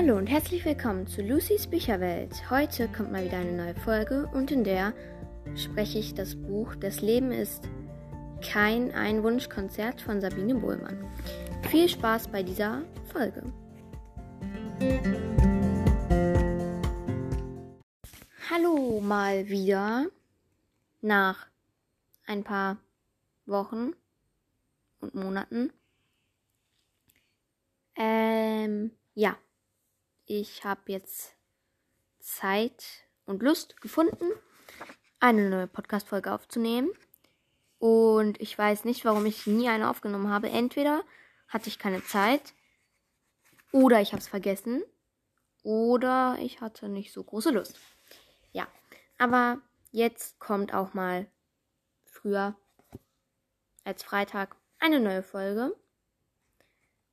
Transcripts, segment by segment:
Hallo und herzlich willkommen zu Lucys Bücherwelt. Heute kommt mal wieder eine neue Folge und in der spreche ich das Buch Das Leben ist kein Einwunschkonzert von Sabine Bohlmann. Viel Spaß bei dieser Folge. Hallo mal wieder nach ein paar Wochen und Monaten. Ähm, ja ich habe jetzt Zeit und Lust gefunden, eine neue Podcast-Folge aufzunehmen. Und ich weiß nicht, warum ich nie eine aufgenommen habe. Entweder hatte ich keine Zeit oder ich habe es vergessen oder ich hatte nicht so große Lust. Ja, aber jetzt kommt auch mal früher als Freitag eine neue Folge.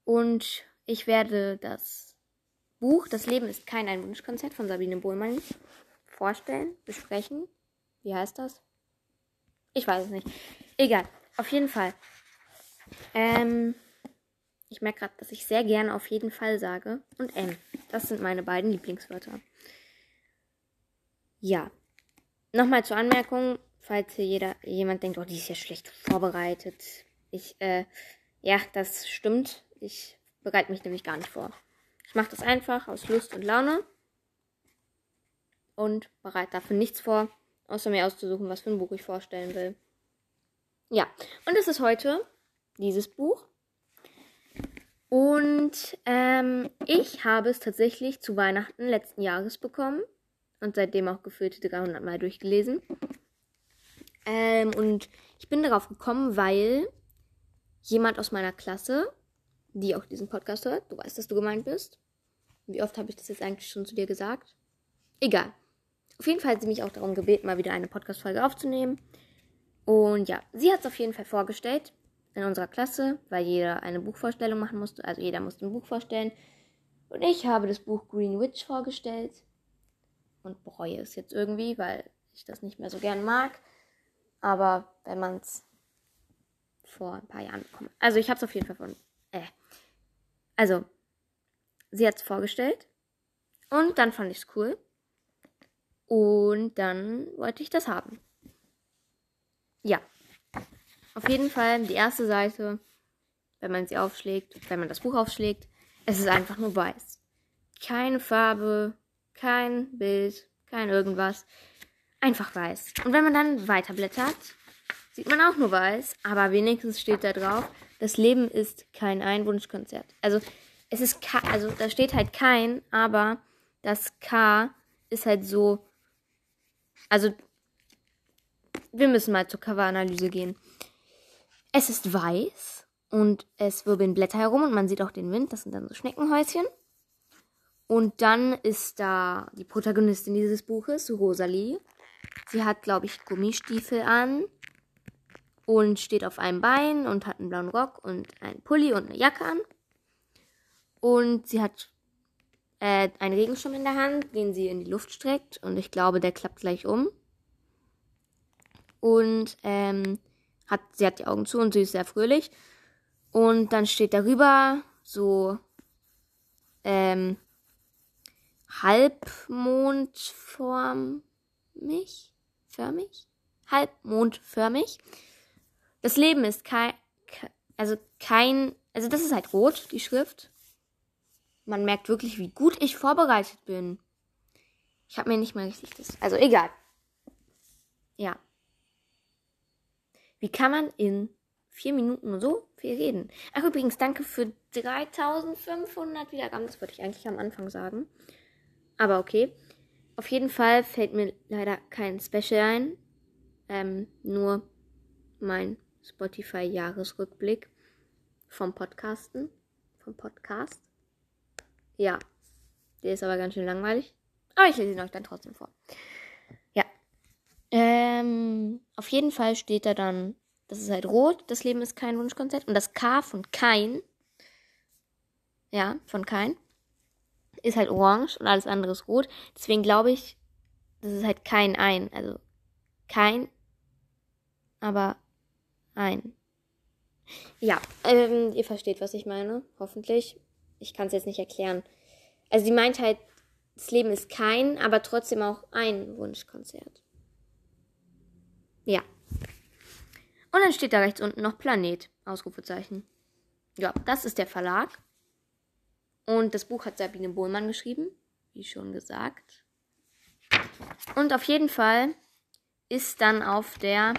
Und ich werde das Buch Das Leben ist kein Einwunschkonzert von Sabine Bohlmann vorstellen, besprechen. Wie heißt das? Ich weiß es nicht. Egal. Auf jeden Fall. Ähm, ich merke gerade, dass ich sehr gerne auf jeden Fall sage. Und M. Das sind meine beiden Lieblingswörter. Ja. Nochmal zur Anmerkung, falls hier jeder, jemand denkt, oh, die ist ja schlecht vorbereitet. Ich, äh, ja, das stimmt. Ich bereite mich nämlich gar nicht vor. Ich mache das einfach aus Lust und Laune und bereite dafür nichts vor, außer mir auszusuchen, was für ein Buch ich vorstellen will. Ja, und es ist heute dieses Buch. Und ähm, ich habe es tatsächlich zu Weihnachten letzten Jahres bekommen und seitdem auch gefühlt 300 Mal durchgelesen. Ähm, und ich bin darauf gekommen, weil jemand aus meiner Klasse, die auch diesen Podcast hört, du weißt, dass du gemeint bist, wie oft habe ich das jetzt eigentlich schon zu dir gesagt? Egal. Auf jeden Fall hat sie mich auch darum gebeten, mal wieder eine Podcast-Folge aufzunehmen. Und ja, sie hat es auf jeden Fall vorgestellt in unserer Klasse, weil jeder eine Buchvorstellung machen musste. Also jeder musste ein Buch vorstellen. Und ich habe das Buch Green Witch vorgestellt. Und bereue es jetzt irgendwie, weil ich das nicht mehr so gern mag. Aber wenn man es vor ein paar Jahren bekommt. Also ich habe es auf jeden Fall von. Äh. Also, sie hat es vorgestellt. Und dann fand ich es cool. Und dann wollte ich das haben. Ja. Auf jeden Fall die erste Seite, wenn man sie aufschlägt, wenn man das Buch aufschlägt, es ist einfach nur weiß. Keine Farbe, kein Bild, kein irgendwas. Einfach weiß. Und wenn man dann weiterblättert, sieht man auch nur weiß, aber wenigstens steht da drauf, das Leben ist kein Einwunschkonzert. Also es ist K, also da steht halt kein, aber das K ist halt so. Also, wir müssen mal zur Coveranalyse gehen. Es ist weiß und es wirbeln Blätter herum und man sieht auch den Wind. Das sind dann so Schneckenhäuschen. Und dann ist da die Protagonistin dieses Buches, Rosalie. Sie hat, glaube ich, Gummistiefel an und steht auf einem Bein und hat einen blauen Rock und einen Pulli und eine Jacke an. Und sie hat äh, einen Regenschirm in der Hand, den sie in die Luft streckt. Und ich glaube, der klappt gleich um. Und ähm, hat, sie hat die Augen zu und sie ist sehr fröhlich. Und dann steht darüber so ähm, Halbmondformig, förmig, halbmondförmig. Das Leben ist kein, also kein, also das ist halt rot, die Schrift. Man merkt wirklich, wie gut ich vorbereitet bin. Ich habe mir nicht mal richtig das. Also egal. Ja. Wie kann man in vier Minuten so viel reden? Ach übrigens, danke für 3500 Wiedergaben. Das wollte ich eigentlich am Anfang sagen. Aber okay. Auf jeden Fall fällt mir leider kein Special ein. Ähm, nur mein Spotify-Jahresrückblick vom Podcasten. Vom Podcast. Ja. Der ist aber ganz schön langweilig. Aber ich lese ihn euch dann trotzdem vor. Ja. Ähm, auf jeden Fall steht da dann, das ist halt rot, das Leben ist kein Wunschkonzert. Und das K von kein, ja, von kein, ist halt orange und alles andere ist rot. Deswegen glaube ich, das ist halt kein ein. Also kein, aber ein. Ja, ähm, ihr versteht, was ich meine, hoffentlich ich kann es jetzt nicht erklären. Also sie meint halt, das Leben ist kein, aber trotzdem auch ein Wunschkonzert. Ja. Und dann steht da rechts unten noch Planet, Ausrufezeichen. Ja, das ist der Verlag. Und das Buch hat Sabine Bohlmann geschrieben, wie schon gesagt. Und auf jeden Fall ist dann auf der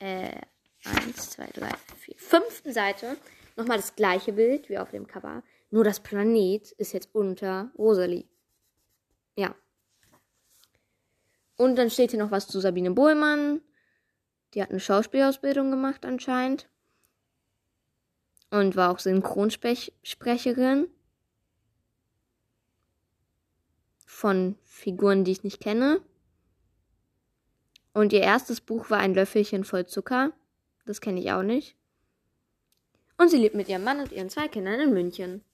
äh, 1, 2, 3, 4, fünften Seite nochmal das gleiche Bild wie auf dem Cover. Nur das Planet ist jetzt unter Rosalie. Ja. Und dann steht hier noch was zu Sabine Bohlmann. Die hat eine Schauspielausbildung gemacht anscheinend. Und war auch Synchronsprecherin. Von Figuren, die ich nicht kenne. Und ihr erstes Buch war ein Löffelchen voll Zucker. Das kenne ich auch nicht. Und sie lebt mit ihrem Mann und ihren zwei Kindern in München.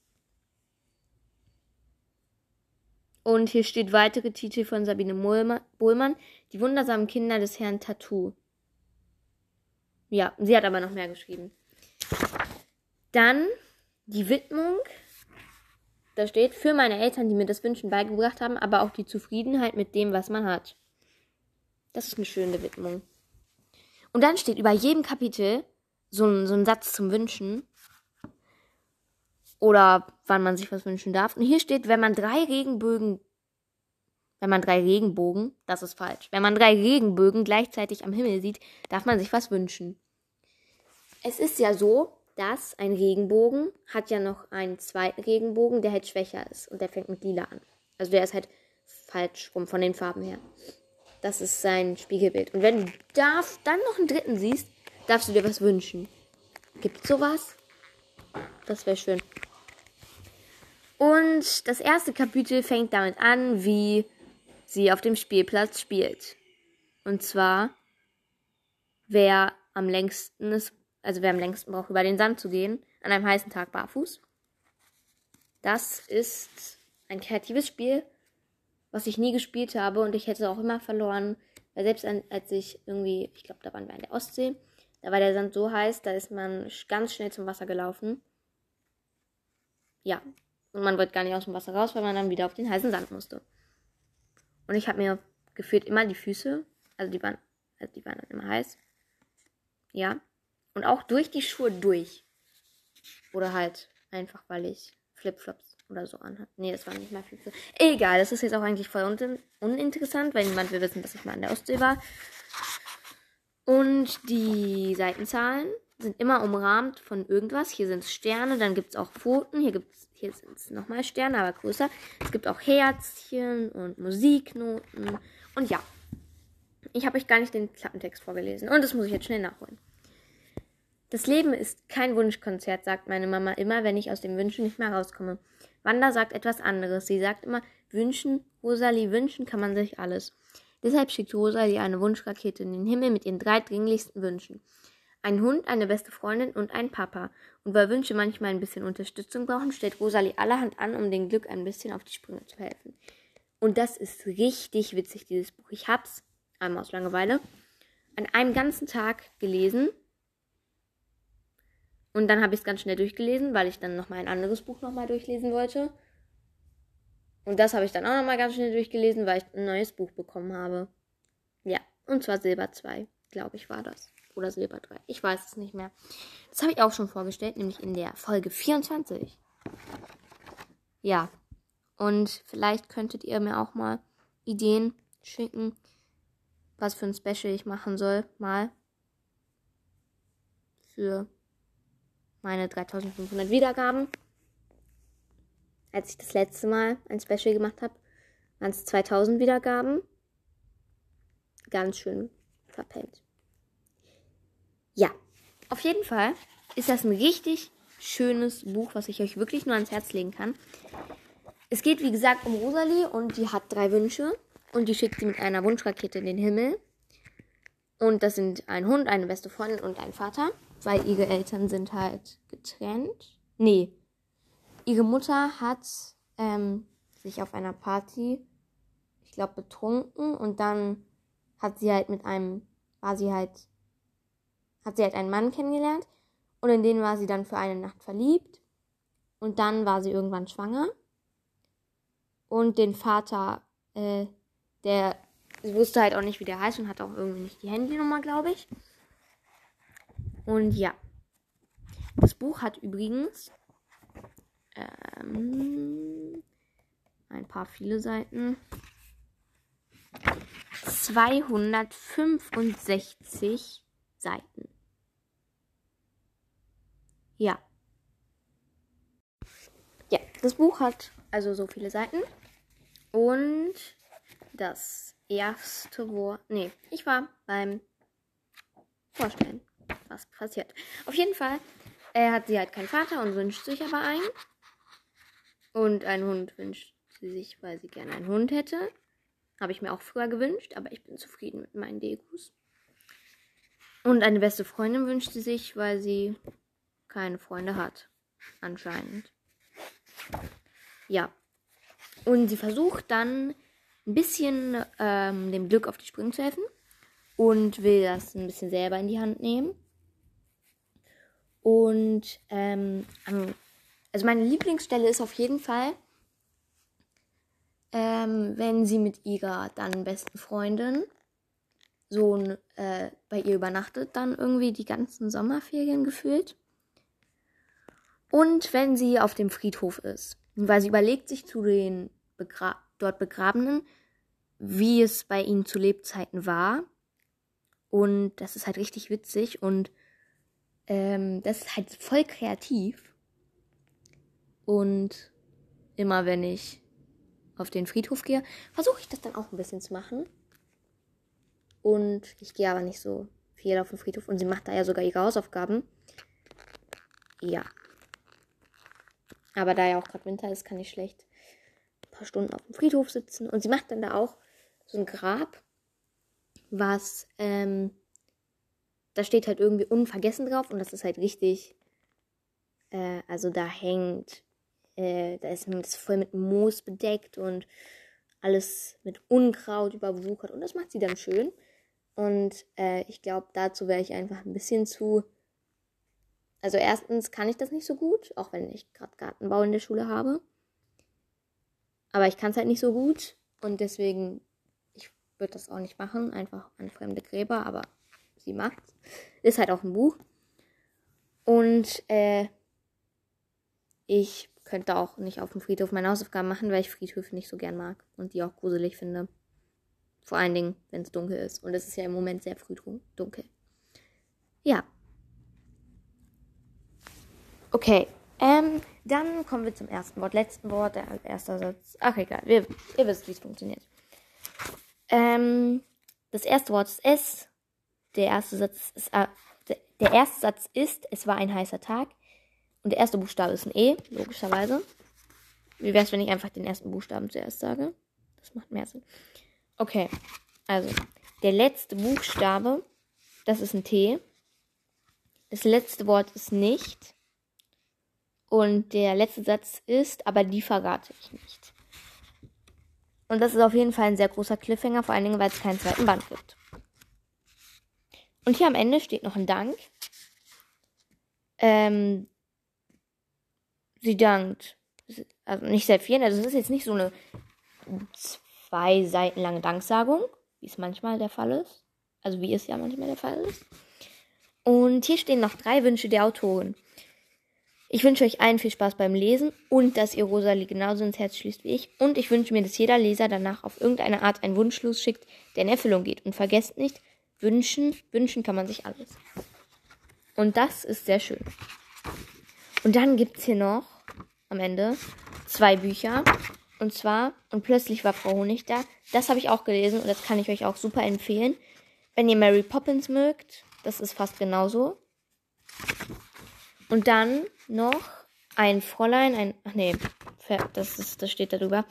Und hier steht weitere Titel von Sabine Bohlmann, Die wundersamen Kinder des Herrn Tattoo. Ja, sie hat aber noch mehr geschrieben. Dann die Widmung. Da steht, für meine Eltern, die mir das Wünschen beigebracht haben, aber auch die Zufriedenheit mit dem, was man hat. Das ist eine schöne Widmung. Und dann steht über jedem Kapitel so ein, so ein Satz zum Wünschen. Oder wann man sich was wünschen darf. Und hier steht, wenn man drei Regenbögen, wenn man drei Regenbogen, das ist falsch. Wenn man drei Regenbögen gleichzeitig am Himmel sieht, darf man sich was wünschen. Es ist ja so, dass ein Regenbogen hat ja noch einen zweiten Regenbogen, der halt schwächer ist. Und der fängt mit lila an. Also der ist halt falsch rum von den Farben her. Das ist sein Spiegelbild. Und wenn du da dann noch einen dritten siehst, darfst du dir was wünschen. Gibt's sowas? Das wäre schön. Und das erste Kapitel fängt damit an, wie sie auf dem Spielplatz spielt. Und zwar, wer am längsten ist, also wer am längsten braucht, über den Sand zu gehen, an einem heißen Tag barfuß. Das ist ein kreatives Spiel, was ich nie gespielt habe und ich hätte auch immer verloren, weil selbst als ich irgendwie, ich glaube, da waren wir an der Ostsee, da war der Sand so heiß, da ist man ganz schnell zum Wasser gelaufen. Ja, und man wollte gar nicht aus dem Wasser raus, weil man dann wieder auf den heißen Sand musste. Und ich habe mir gefühlt immer die Füße, also die waren, also die waren dann immer heiß. Ja. Und auch durch die Schuhe durch. Oder halt einfach, weil ich Flipflops oder so anhat. Nee, das war nicht mal viel. Egal, das ist jetzt auch eigentlich voll un uninteressant, weil niemand will wissen, dass ich mal an der Ostsee war. Und die Seitenzahlen sind immer umrahmt von irgendwas. Hier sind es Sterne, dann gibt es auch Pfoten. Hier, hier sind es nochmal Sterne, aber größer. Es gibt auch Herzchen und Musiknoten. Und ja, ich habe euch gar nicht den Klappentext vorgelesen. Und das muss ich jetzt schnell nachholen. Das Leben ist kein Wunschkonzert, sagt meine Mama immer, wenn ich aus dem Wünschen nicht mehr rauskomme. Wanda sagt etwas anderes. Sie sagt immer, wünschen, Rosalie, wünschen kann man sich alles. Deshalb schickt Rosalie eine Wunschrakete in den Himmel mit ihren drei dringlichsten Wünschen. Ein Hund, eine beste Freundin und ein Papa. Und weil Wünsche manchmal ein bisschen Unterstützung brauchen, stellt Rosalie allerhand an, um dem Glück ein bisschen auf die Sprünge zu helfen. Und das ist richtig witzig, dieses Buch. Ich hab's, einmal aus Langeweile, an einem ganzen Tag gelesen und dann habe ich es ganz schnell durchgelesen, weil ich dann nochmal ein anderes Buch nochmal durchlesen wollte. Und das habe ich dann auch nochmal ganz schnell durchgelesen, weil ich ein neues Buch bekommen habe. Ja, und zwar Silber 2, glaube ich, war das. Oder Silber 3. Ich weiß es nicht mehr. Das habe ich auch schon vorgestellt, nämlich in der Folge 24. Ja. Und vielleicht könntet ihr mir auch mal Ideen schicken, was für ein Special ich machen soll. Mal. Für meine 3500 Wiedergaben. Als ich das letzte Mal ein Special gemacht habe, waren es 2000 Wiedergaben. Ganz schön verpennt. Ja, auf jeden Fall ist das ein richtig schönes Buch, was ich euch wirklich nur ans Herz legen kann. Es geht, wie gesagt, um Rosalie und die hat drei Wünsche und die schickt sie mit einer Wunschrakete in den Himmel. Und das sind ein Hund, eine beste Freundin und ein Vater weil ihre Eltern sind halt getrennt. Nee, ihre Mutter hat ähm, sich auf einer Party, ich glaube, betrunken und dann hat sie halt mit einem, war sie halt, hat sie halt einen Mann kennengelernt und in den war sie dann für eine Nacht verliebt und dann war sie irgendwann schwanger und den Vater, äh, der wusste halt auch nicht, wie der heißt und hat auch irgendwie nicht die Handynummer, glaube ich. Und ja. Das Buch hat übrigens ähm, ein paar viele Seiten. 265 Seiten. Ja. Ja, das Buch hat also so viele Seiten. Und das erste Wort. Nee, ich war beim Vorstellen, was passiert. Auf jeden Fall äh, hat sie halt keinen Vater und wünscht sich aber einen. Und einen Hund wünscht sie sich, weil sie gerne einen Hund hätte. Habe ich mir auch früher gewünscht, aber ich bin zufrieden mit meinen Degus. Und eine beste Freundin wünscht sie sich, weil sie keine Freunde hat. Anscheinend. Ja. Und sie versucht dann ein bisschen ähm, dem Glück auf die Sprünge zu helfen und will das ein bisschen selber in die Hand nehmen. Und ähm, also meine Lieblingsstelle ist auf jeden Fall, ähm, wenn sie mit ihrer dann besten Freundin so äh, bei ihr übernachtet, dann irgendwie die ganzen Sommerferien gefühlt. Und wenn sie auf dem Friedhof ist, weil sie überlegt sich zu den Begra dort Begrabenen, wie es bei ihnen zu Lebzeiten war. Und das ist halt richtig witzig und ähm, das ist halt voll kreativ. Und immer wenn ich auf den Friedhof gehe, versuche ich das dann auch ein bisschen zu machen. Und ich gehe aber nicht so viel auf den Friedhof. Und sie macht da ja sogar ihre Hausaufgaben. Ja. Aber da ja auch gerade Winter ist, kann ich schlecht ein paar Stunden auf dem Friedhof sitzen. Und sie macht dann da auch so ein Grab, was, ähm, da steht halt irgendwie unvergessen drauf und das ist halt richtig, äh, also da hängt, äh, da ist das voll mit Moos bedeckt und alles mit Unkraut überwuchert und das macht sie dann schön. Und äh, ich glaube, dazu wäre ich einfach ein bisschen zu. Also erstens kann ich das nicht so gut, auch wenn ich gerade Gartenbau in der Schule habe. Aber ich kann es halt nicht so gut und deswegen würde das auch nicht machen, einfach an fremde Gräber, aber sie macht's. Ist halt auch ein Buch. Und äh, ich könnte auch nicht auf dem Friedhof meine Hausaufgaben machen, weil ich Friedhöfe nicht so gern mag und die auch gruselig finde. Vor allen Dingen, wenn es dunkel ist. Und es ist ja im Moment sehr früh dunkel. Ja. Okay. Ähm, dann kommen wir zum ersten Wort. Letzten Wort, der erste Satz. Ach egal, wir, ihr wisst, wie es funktioniert. Ähm, das erste Wort ist es. Der erste Satz ist, äh, der erste Satz ist, es war ein heißer Tag. Und der erste Buchstabe ist ein E, logischerweise. Wie wäre es, wenn ich einfach den ersten Buchstaben zuerst sage? Das macht mehr Sinn. Okay, also der letzte Buchstabe, das ist ein T. Das letzte Wort ist nicht. Und der letzte Satz ist, aber die verrate ich nicht. Und das ist auf jeden Fall ein sehr großer Cliffhanger, vor allen Dingen, weil es keinen zweiten Band gibt. Und hier am Ende steht noch ein Dank. Ähm, sie dankt, also nicht sehr viel, also es ist jetzt nicht so eine zwei Seiten lange Danksagung, wie es manchmal der Fall ist. Also wie es ja manchmal der Fall ist. Und hier stehen noch drei Wünsche der Autorin. Ich wünsche euch allen viel Spaß beim Lesen und dass ihr Rosalie genauso ins Herz schließt wie ich. Und ich wünsche mir, dass jeder Leser danach auf irgendeine Art einen Wunsch losschickt, der in Erfüllung geht. Und vergesst nicht, wünschen, wünschen kann man sich alles. Und das ist sehr schön. Und dann gibt es hier noch am Ende zwei Bücher. Und zwar, und plötzlich war Frau Honig da. Das habe ich auch gelesen und das kann ich euch auch super empfehlen. Wenn ihr Mary Poppins mögt, das ist fast genauso. Und dann noch ein Fräulein, ein, ach nee, das, ist, das steht da drüber,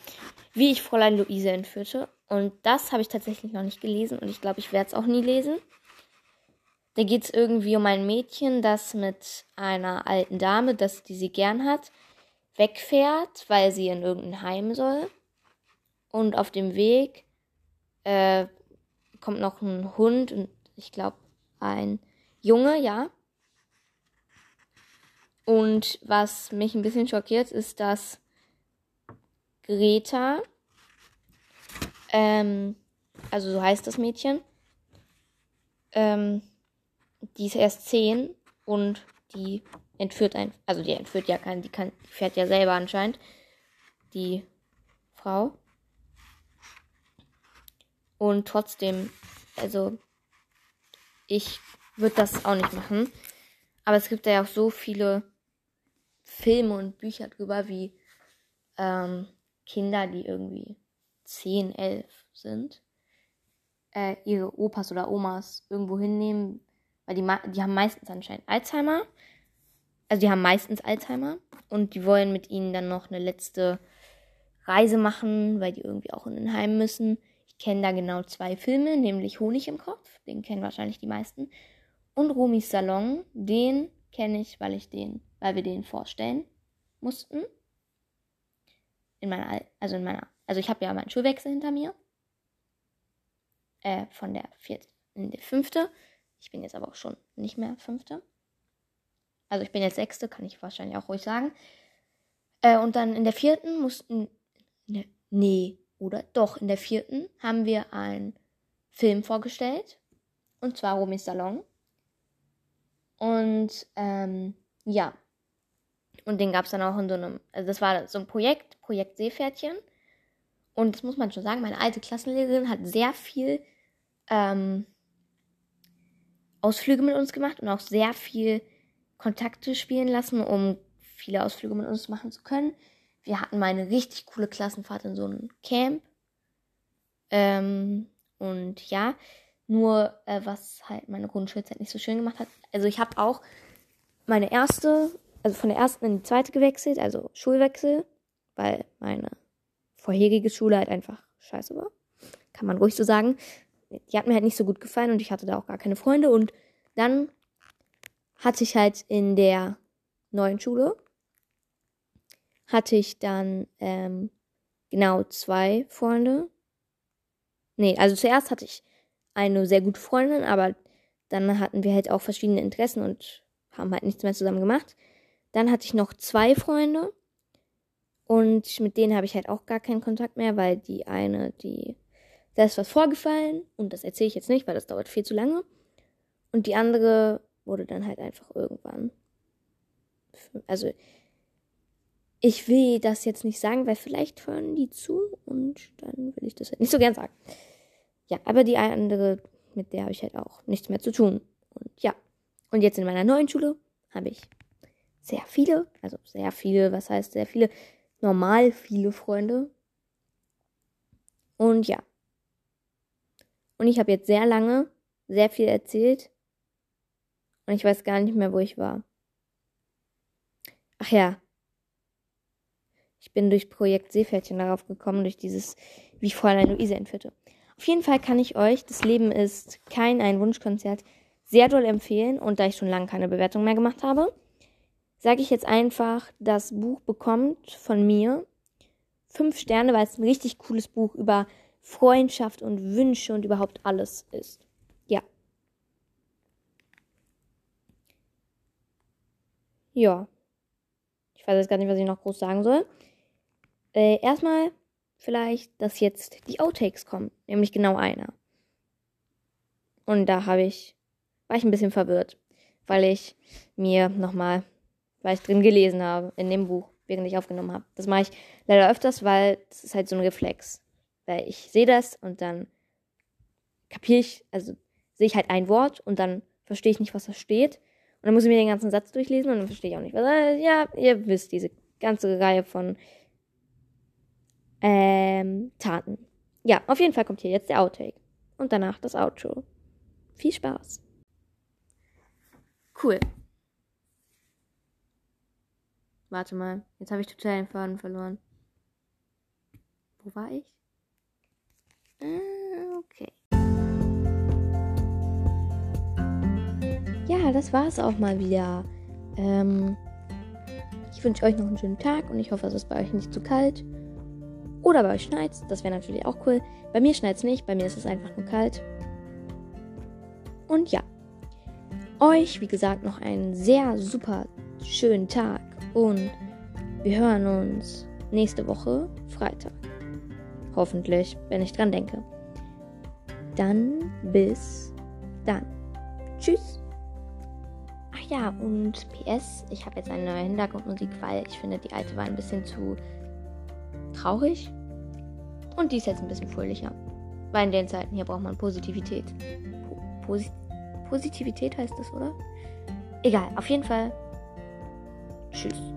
wie ich Fräulein Luise entführte. Und das habe ich tatsächlich noch nicht gelesen und ich glaube, ich werde es auch nie lesen. Da geht es irgendwie um ein Mädchen, das mit einer alten Dame, das, die sie gern hat, wegfährt, weil sie in irgendein Heim soll. Und auf dem Weg äh, kommt noch ein Hund und ich glaube ein Junge, ja. Und was mich ein bisschen schockiert, ist, dass Greta. Ähm, also so heißt das Mädchen. Ähm, die ist erst zehn und die entführt ein, also die entführt ja keinen, die kann, die fährt ja selber anscheinend. Die Frau. Und trotzdem, also ich würde das auch nicht machen. Aber es gibt ja auch so viele Filme und Bücher drüber, wie ähm, Kinder, die irgendwie 10, 11 sind, äh, ihre Opas oder Omas irgendwo hinnehmen, weil die, die haben meistens anscheinend Alzheimer. Also die haben meistens Alzheimer und die wollen mit ihnen dann noch eine letzte Reise machen, weil die irgendwie auch in ein Heim müssen. Ich kenne da genau zwei Filme, nämlich Honig im Kopf, den kennen wahrscheinlich die meisten, und Romis Salon, den kenne ich, weil ich den, weil wir den vorstellen mussten. In meiner, also in meiner, also ich habe ja meinen Schulwechsel hinter mir. Äh, von der vierten in die fünfte. Ich bin jetzt aber auch schon nicht mehr fünfte. Also ich bin jetzt sechste, kann ich wahrscheinlich auch ruhig sagen. Äh, und dann in der vierten mussten, ne, nee, oder doch, in der vierten haben wir einen Film vorgestellt. Und zwar Romis Salon. Und ähm, ja. Und den gab es dann auch in so einem, also das war so ein Projekt, Projekt Seepferdchen. Und das muss man schon sagen, meine alte Klassenlehrerin hat sehr viel ähm, Ausflüge mit uns gemacht und auch sehr viel Kontakte spielen lassen, um viele Ausflüge mit uns machen zu können. Wir hatten mal eine richtig coole Klassenfahrt in so einem Camp. Ähm, und ja, nur äh, was halt meine Grundschulzeit nicht so schön gemacht hat. Also ich habe auch meine erste, also von der ersten in die zweite gewechselt, also Schulwechsel, weil meine vorherige Schule halt einfach scheiße war. Kann man ruhig so sagen. Die hat mir halt nicht so gut gefallen und ich hatte da auch gar keine Freunde. Und dann hatte ich halt in der neuen Schule, hatte ich dann ähm, genau zwei Freunde. Nee, also zuerst hatte ich eine sehr gute Freundin, aber dann hatten wir halt auch verschiedene Interessen und haben halt nichts mehr zusammen gemacht. Dann hatte ich noch zwei Freunde und mit denen habe ich halt auch gar keinen Kontakt mehr, weil die eine, die, da ist was vorgefallen und das erzähle ich jetzt nicht, weil das dauert viel zu lange. Und die andere wurde dann halt einfach irgendwann. Also, ich will das jetzt nicht sagen, weil vielleicht hören die zu und dann will ich das halt nicht so gern sagen. Ja, aber die andere, mit der habe ich halt auch nichts mehr zu tun. Und ja. Und jetzt in meiner neuen Schule habe ich sehr viele, also sehr viele, was heißt sehr viele, normal viele Freunde. Und ja. Und ich habe jetzt sehr lange sehr viel erzählt. Und ich weiß gar nicht mehr, wo ich war. Ach ja. Ich bin durch Projekt Seepferdchen darauf gekommen, durch dieses, wie Fräulein Luise entführte. Auf jeden Fall kann ich euch, das Leben ist kein ein Wunschkonzert, sehr doll empfehlen. Und da ich schon lange keine Bewertung mehr gemacht habe, sage ich jetzt einfach, das Buch bekommt von mir fünf Sterne, weil es ein richtig cooles Buch über Freundschaft und Wünsche und überhaupt alles ist. Ja. Ja. Ich weiß jetzt gar nicht, was ich noch groß sagen soll. Äh, erstmal vielleicht, dass jetzt die Outtakes kommen, nämlich genau einer. Und da habe ich, war ich ein bisschen verwirrt, weil ich mir nochmal, weil ich drin gelesen habe in dem Buch, während ich aufgenommen habe. Das mache ich leider öfters, weil das ist halt so ein Reflex. Weil ich sehe das und dann kapiere ich, also sehe ich halt ein Wort und dann verstehe ich nicht, was da steht. Dann muss ich mir den ganzen Satz durchlesen und dann verstehe ich auch nicht, was. Ja, ihr wisst, diese ganze Reihe von ähm, taten. Ja, auf jeden Fall kommt hier jetzt der Outtake. Und danach das Outro. Viel Spaß. Cool. Warte mal, jetzt habe ich total den Faden verloren. Wo war ich? Ah, okay. Ja, das war es auch mal wieder. Ähm, ich wünsche euch noch einen schönen Tag und ich hoffe, es ist bei euch nicht zu kalt. Oder bei euch schneit das wäre natürlich auch cool. Bei mir schneit es nicht, bei mir ist es einfach nur kalt. Und ja, euch, wie gesagt, noch einen sehr super schönen Tag und wir hören uns nächste Woche Freitag. Hoffentlich, wenn ich dran denke. Dann bis dann. Tschüss. Ach ja, und PS, ich habe jetzt eine neue Hintergrundmusik, weil ich finde, die alte war ein bisschen zu traurig. Und die ist jetzt ein bisschen fröhlicher. Weil in den Zeiten hier braucht man Positivität. Po Posi Positivität heißt das, oder? Egal, auf jeden Fall. Tschüss.